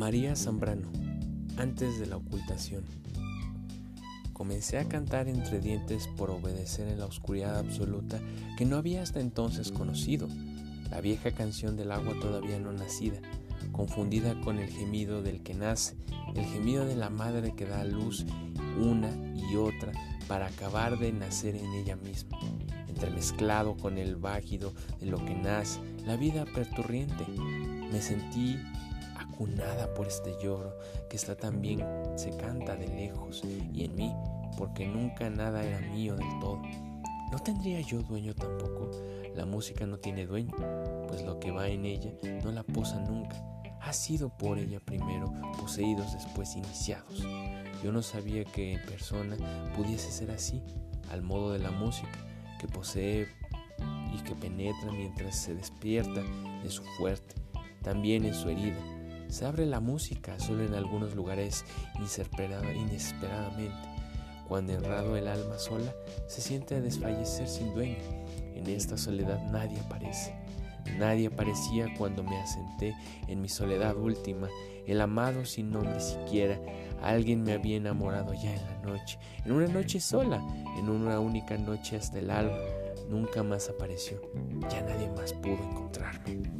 María Zambrano, antes de la ocultación. Comencé a cantar entre dientes por obedecer en la oscuridad absoluta que no había hasta entonces conocido, la vieja canción del agua todavía no nacida, confundida con el gemido del que nace, el gemido de la madre que da a luz una y otra para acabar de nacer en ella misma, entremezclado con el vágido de lo que nace, la vida perturriente. Me sentí nada por este lloro que está también se canta de lejos y en mí, porque nunca nada era mío del todo. ¿No tendría yo dueño tampoco? La música no tiene dueño, pues lo que va en ella no la posa nunca. Ha sido por ella primero, poseídos después iniciados. Yo no sabía que en persona pudiese ser así, al modo de la música, que posee y que penetra mientras se despierta de su fuerte, también en su herida, se abre la música solo en algunos lugares inesperadamente. Cuando enrado el alma sola, se siente a desfallecer sin dueño. En esta soledad nadie aparece. Nadie aparecía cuando me asenté en mi soledad última, el amado sin nombre siquiera. Alguien me había enamorado ya en la noche, en una noche sola, en una única noche hasta el alba. Nunca más apareció, ya nadie más pudo encontrarme.